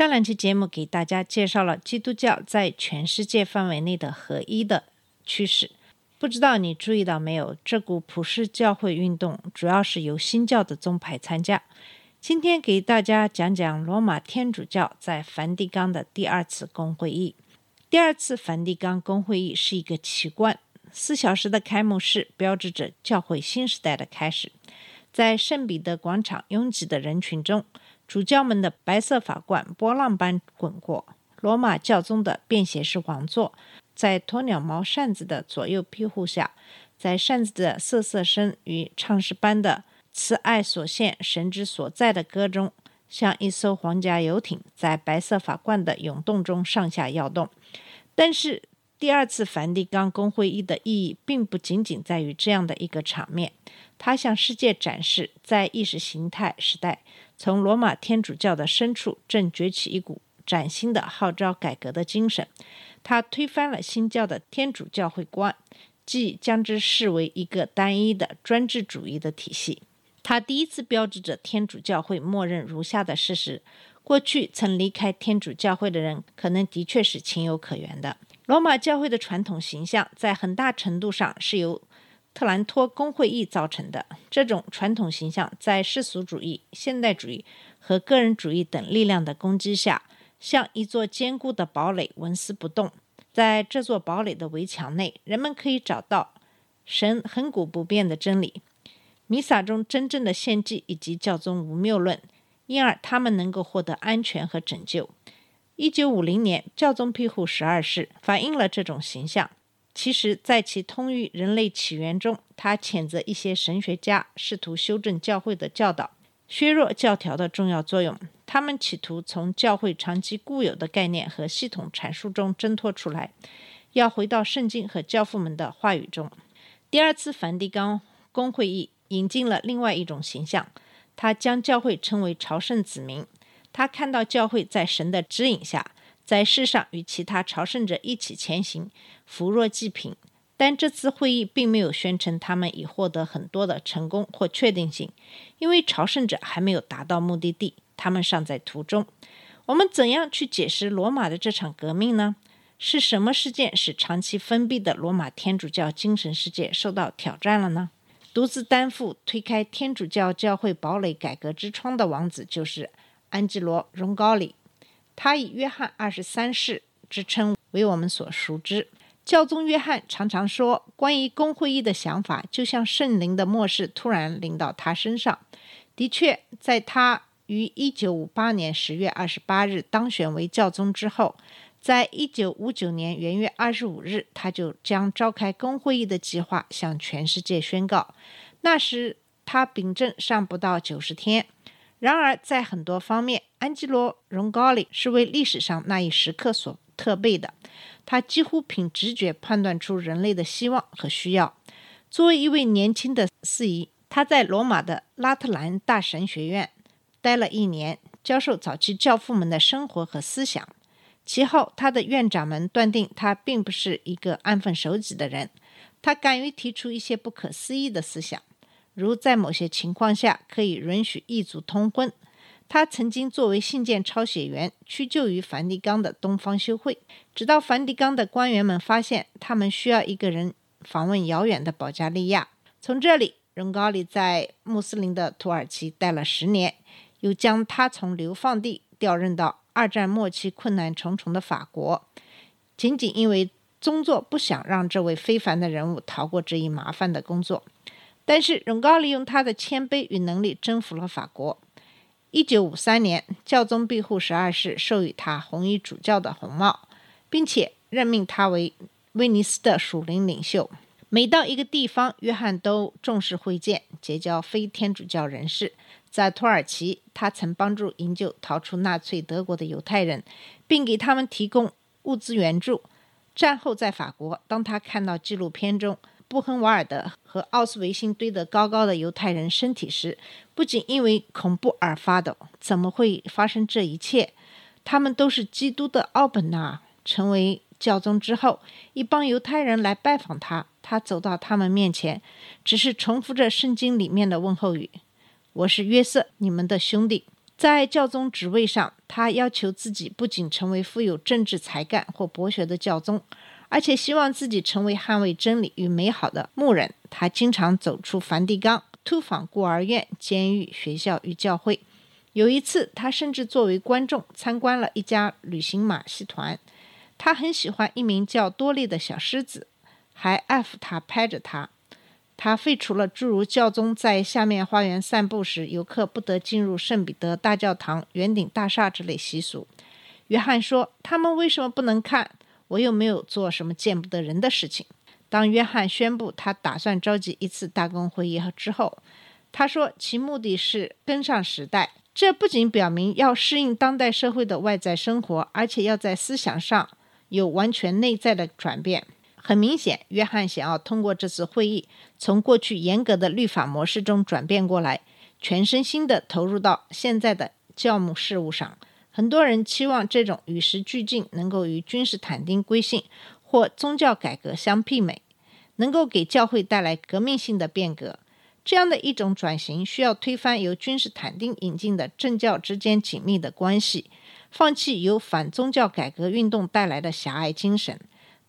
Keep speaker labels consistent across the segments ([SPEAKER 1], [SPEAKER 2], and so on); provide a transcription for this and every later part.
[SPEAKER 1] 上两期节目给大家介绍了基督教在全世界范围内的合一的趋势。不知道你注意到没有？这股普世教会运动主要是由新教的宗派参加。今天给大家讲讲罗马天主教在梵蒂冈的第二次公会议。第二次梵蒂冈公会议是一个奇观，四小时的开幕式标志着教会新时代的开始。在圣彼得广场拥挤的人群中，主教们的白色法冠波浪般滚过，罗马教宗的便携式王座，在鸵鸟毛扇子的左右庇护下，在扇子的瑟瑟声与唱诗般的“慈爱所现，神之所在”的歌中，像一艘皇家游艇在白色法冠的涌动中上下摇动。但是，第二次梵蒂冈公会议的意义并不仅仅在于这样的一个场面，它向世界展示，在意识形态时代，从罗马天主教的深处正崛起一股崭新的号召改革的精神。它推翻了新教的天主教会观，即将之视为一个单一的专制主义的体系。它第一次标志着天主教会默认如下的事实：过去曾离开天主教会的人，可能的确是情有可原的。罗马教会的传统形象在很大程度上是由特兰托公会议造成的。这种传统形象在世俗主义、现代主义和个人主义等力量的攻击下，像一座坚固的堡垒纹丝不动。在这座堡垒的围墙内，人们可以找到神恒古不变的真理、弥撒中真正的献祭以及教宗无谬论，因而他们能够获得安全和拯救。一九五零年，教宗庇护十二世反映了这种形象。其实，在其《通于人类起源》中，他谴责一些神学家试图修正教会的教导，削弱教条的重要作用。他们企图从教会长期固有的概念和系统阐述中挣脱出来，要回到圣经和教父们的话语中。第二次梵蒂冈公会议引进了另外一种形象，他将教会称为朝圣子民。他看到教会在神的指引下，在世上与其他朝圣者一起前行，扶弱济贫。但这次会议并没有宣称他们已获得很多的成功或确定性，因为朝圣者还没有达到目的地，他们尚在途中。我们怎样去解释罗马的这场革命呢？是什么事件使长期封闭的罗马天主教精神世界受到挑战了呢？独自担负推开天主教教会堡垒改革之窗的王子就是。安吉罗·荣高里，他以约翰二十三世之称为我们所熟知。教宗约翰常常说，关于公会议的想法，就像圣灵的末世突然临到他身上。的确，在他于一九五八年十月二十八日当选为教宗之后，在一九五九年元月二十五日，他就将召开公会议的计划向全世界宣告。那时他秉政尚不到九十天。然而，在很多方面，安吉罗·荣高里是为历史上那一时刻所特备的。他几乎凭直觉判断出人类的希望和需要。作为一位年轻的司仪，他在罗马的拉特兰大神学院待了一年，教授早期教父们的生活和思想。其后，他的院长们断定他并不是一个安分守己的人。他敢于提出一些不可思议的思想。如在某些情况下可以允许异族通婚。他曾经作为信件抄写员屈就于梵蒂冈的东方修会，直到梵蒂冈的官员们发现他们需要一个人访问遥远的保加利亚。从这里，荣高里在穆斯林的土耳其待了十年，又将他从流放地调任到二战末期困难重重的法国，仅仅因为宗座不想让这位非凡的人物逃过这一麻烦的工作。但是，荣高利用他的谦卑与能力征服了法国。一九五三年，教宗庇护十二世授予他红衣主教的红帽，并且任命他为威尼斯的属灵领袖。每到一个地方，约翰都重视会见，结交非天主教人士。在土耳其，他曾帮助营救逃出纳粹德国的犹太人，并给他们提供物资援助。战后在法国，当他看到纪录片中布亨瓦尔德和奥斯维辛堆得高高的犹太人身体时，不仅因为恐怖而发抖。怎么会发生这一切？他们都是基督的奥本纳。成为教宗之后，一帮犹太人来拜访他，他走到他们面前，只是重复着圣经里面的问候语：“我是约瑟，你们的兄弟。”在教宗职位上，他要求自己不仅成为富有政治才干或博学的教宗，而且希望自己成为捍卫真理与美好的牧人。他经常走出梵蒂冈，突访孤儿院、监狱、学校与教会。有一次，他甚至作为观众参观了一家旅行马戏团。他很喜欢一名叫多利的小狮子，还爱抚它，拍着它。他废除了诸如教宗在下面花园散步时游客不得进入圣彼得大教堂圆顶大厦之类习俗。约翰说：“他们为什么不能看？我又没有做什么见不得人的事情。”当约翰宣布他打算召集一次大公会议之后，他说其目的是跟上时代。这不仅表明要适应当代社会的外在生活，而且要在思想上有完全内在的转变。很明显，约翰想要通过这次会议，从过去严格的律法模式中转变过来，全身心地投入到现在的教牧事务上。很多人期望这种与时俱进能够与君士坦丁归信或宗教改革相媲美，能够给教会带来革命性的变革。这样的一种转型需要推翻由君士坦丁引进的政教之间紧密的关系，放弃由反宗教改革运动带来的狭隘精神。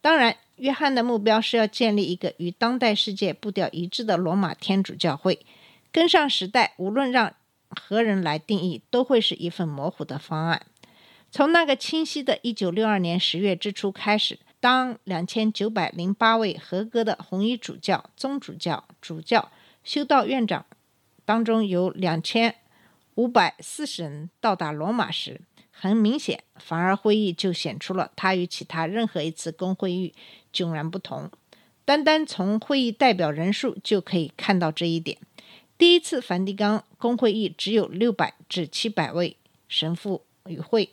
[SPEAKER 1] 当然。约翰的目标是要建立一个与当代世界步调一致的罗马天主教会，跟上时代。无论让何人来定义，都会是一份模糊的方案。从那个清晰的1962年十月之初开始，当2908位合格的红衣主教、宗主教、主教、修道院长当中有2540人到达罗马时，很明显，凡尔会议就显出了它与其他任何一次公会议迥然不同。单单从会议代表人数就可以看到这一点。第一次梵蒂冈公会议只有六百至七百位神父与会，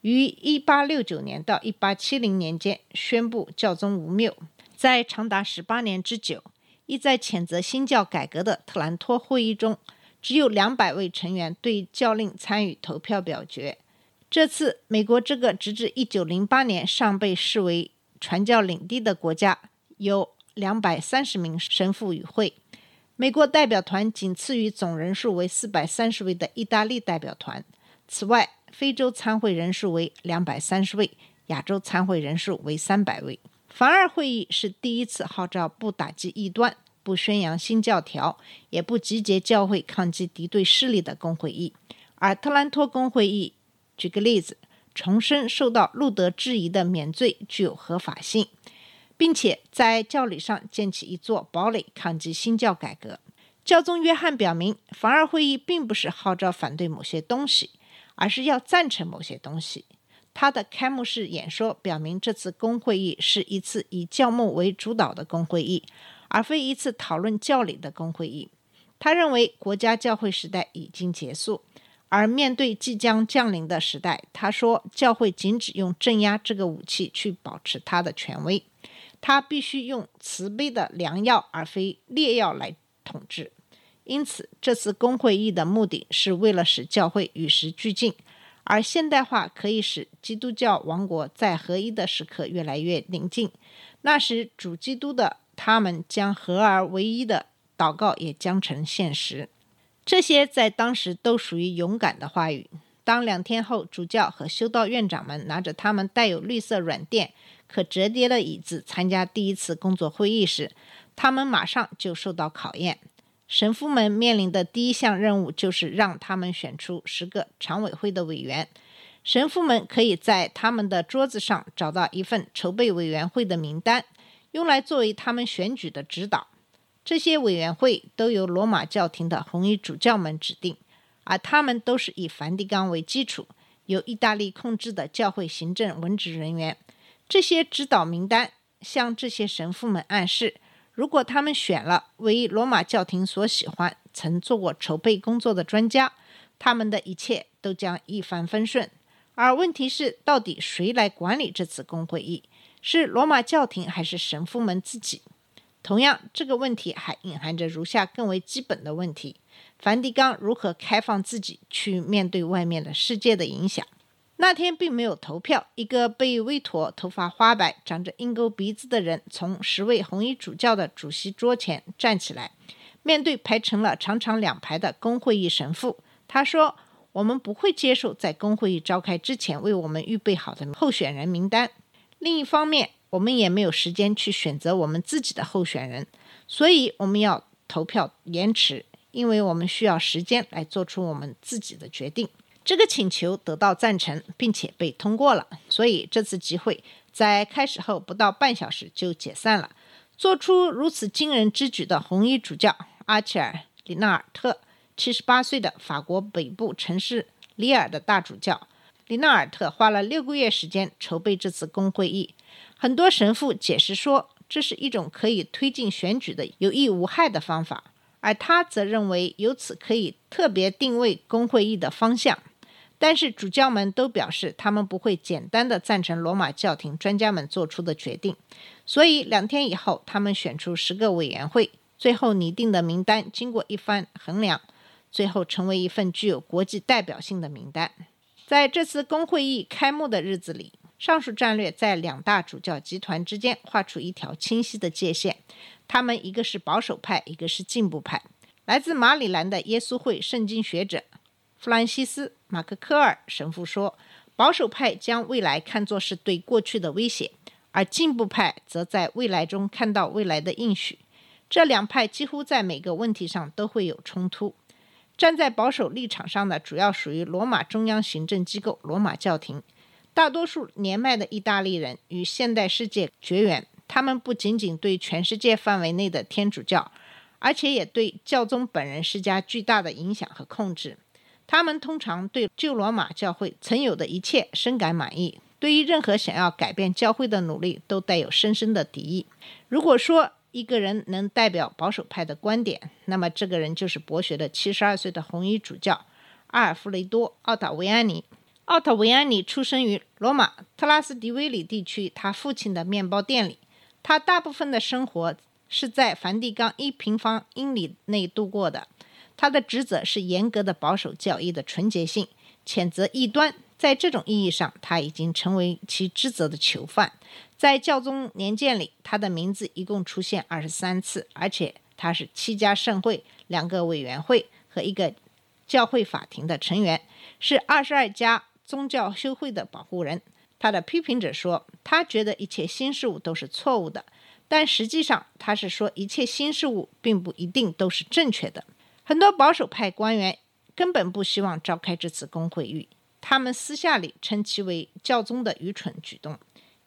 [SPEAKER 1] 于一八六九年到一八七零年间宣布教宗无谬。在长达十八年之久，意在谴责新教改革的特兰托会议中，只有两百位成员对教令参与投票表决。这次，美国这个直至一九零八年尚被视为传教领地的国家，有两百三十名神父与会。美国代表团仅次于总人数为四百三十位的意大利代表团。此外，非洲参会人数为两百三十位，亚洲参会人数为三百位。凡尔会议是第一次号召不打击异端、不宣扬新教条、也不集结教会抗击敌对势力的公会议，而特兰托公会议。举个例子，重申受到路德质疑的免罪具有合法性，并且在教理上建起一座堡垒，抗击新教改革。教宗约翰表明，凡尔会议并不是号召反对某些东西，而是要赞成某些东西。他的开幕式演说表明，这次公会议是一次以教牧为主导的公会议，而非一次讨论教理的公会议。他认为，国家教会时代已经结束。而面对即将降临的时代，他说：“教会仅只用镇压这个武器去保持他的权威，他必须用慈悲的良药而非烈药来统治。因此，这次公会议的目的是为了使教会与时俱进，而现代化可以使基督教王国在合一的时刻越来越临近。那时，主基督的他们将合而为一的祷告也将成现实。”这些在当时都属于勇敢的话语。当两天后，主教和修道院长们拿着他们带有绿色软垫、可折叠的椅子参加第一次工作会议时，他们马上就受到考验。神父们面临的第一项任务就是让他们选出十个常委会的委员。神父们可以在他们的桌子上找到一份筹备委员会的名单，用来作为他们选举的指导。这些委员会都由罗马教廷的红衣主教们指定，而他们都是以梵蒂冈为基础、由意大利控制的教会行政文职人员。这些指导名单向这些神父们暗示：如果他们选了为罗马教廷所喜欢、曾做过筹备工作的专家，他们的一切都将一帆风顺；而问题是，到底谁来管理这次公会议？是罗马教廷还是神父们自己？同样，这个问题还隐含着如下更为基本的问题：梵蒂冈如何开放自己去面对外面的世界的影响？那天并没有投票。一个被威妥、头发花白、长着鹰钩鼻子的人从十位红衣主教的主席桌前站起来，面对排成了长长两排的公会议神父，他说：“我们不会接受在公会议召开之前为我们预备好的候选人名单。另一方面，我们也没有时间去选择我们自己的候选人，所以我们要投票延迟，因为我们需要时间来做出我们自己的决定。”这个请求得到赞成，并且被通过了，所以这次集会在开始后不到半小时就解散了。做出如此惊人之举的红衣主教阿切尔·里纳尔特，七十八岁的法国北部城市里尔的大主教里纳尔特，花了六个月时间筹备这次公会议。很多神父解释说，这是一种可以推进选举的有益无害的方法，而他则认为由此可以特别定位公会议的方向。但是主教们都表示，他们不会简单的赞成罗马教廷专家们做出的决定。所以两天以后，他们选出十个委员会，最后拟定的名单经过一番衡量，最后成为一份具有国际代表性的名单。在这次公会议开幕的日子里，上述战略在两大主教集团之间画出一条清晰的界限。他们一个是保守派，一个是进步派。来自马里兰的耶稣会圣经学者。弗兰西斯·马克科尔神父说：“保守派将未来看作是对过去的威胁，而进步派则在未来中看到未来的应许。这两派几乎在每个问题上都会有冲突。站在保守立场上的主要属于罗马中央行政机构——罗马教廷。大多数年迈的意大利人与现代世界绝缘，他们不仅仅对全世界范围内的天主教，而且也对教宗本人施加巨大的影响和控制。”他们通常对旧罗马教会曾有的一切深感满意，对于任何想要改变教会的努力都带有深深的敌意。如果说一个人能代表保守派的观点，那么这个人就是博学的七十二岁的红衣主教阿尔弗雷多·奥塔维安尼。奥塔维安尼出生于罗马特拉斯迪威里地区他父亲的面包店里，他大部分的生活是在梵蒂冈一平方英里内度过的。他的职责是严格的保守教义的纯洁性，谴责异端。在这种意义上，他已经成为其职责的囚犯。在教宗年鉴里，他的名字一共出现二十三次，而且他是七家圣会、两个委员会和一个教会法庭的成员，是二十二家宗教修会的保护人。他的批评者说，他觉得一切新事物都是错误的，但实际上他是说一切新事物并不一定都是正确的。很多保守派官员根本不希望召开这次公会议，他们私下里称其为教宗的愚蠢举动，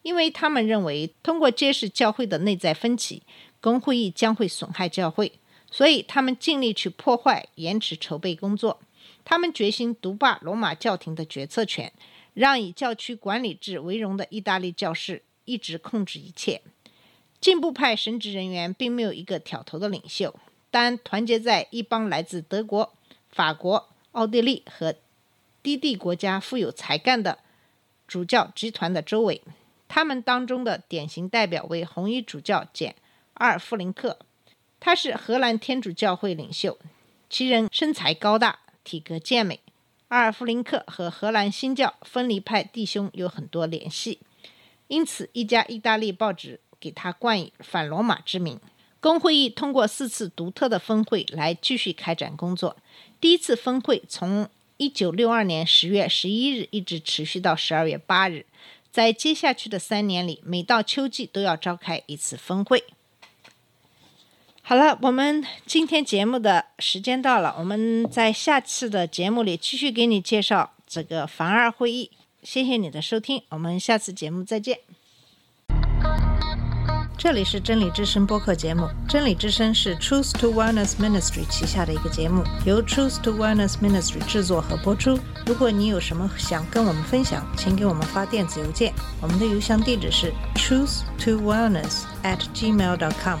[SPEAKER 1] 因为他们认为通过揭示教会的内在分歧，公会议将会损害教会，所以他们尽力去破坏、延迟筹备工作。他们决心独霸罗马教廷的决策权，让以教区管理制为荣的意大利教士一直控制一切。进步派神职人员并没有一个挑头的领袖。但团结在一帮来自德国、法国、奥地利和低地国家富有才干的主教集团的周围，他们当中的典型代表为红衣主教简·阿尔弗林克，他是荷兰天主教会领袖，其人身材高大，体格健美。阿尔弗林克和荷兰新教分离派弟兄有很多联系，因此一家意大利报纸给他冠以“反罗马”之名。公会议通过四次独特的峰会来继续开展工作。第一次峰会从1962年10月11日一直持续到12月8日，在接下去的三年里，每到秋季都要召开一次峰会。好了，我们今天节目的时间到了，我们在下次的节目里继续给你介绍这个凡二会议。谢谢你的收听，我们下次节目再见。这里是真理之声播客节目。真理之声是 Truth to Wellness Ministry 旗下的一个节目，由 Truth to Wellness Ministry 制作和播出。如果你有什么想跟我们分享，请给我们发电子邮件，我们的邮箱地址是 truth to wellness at gmail dot com。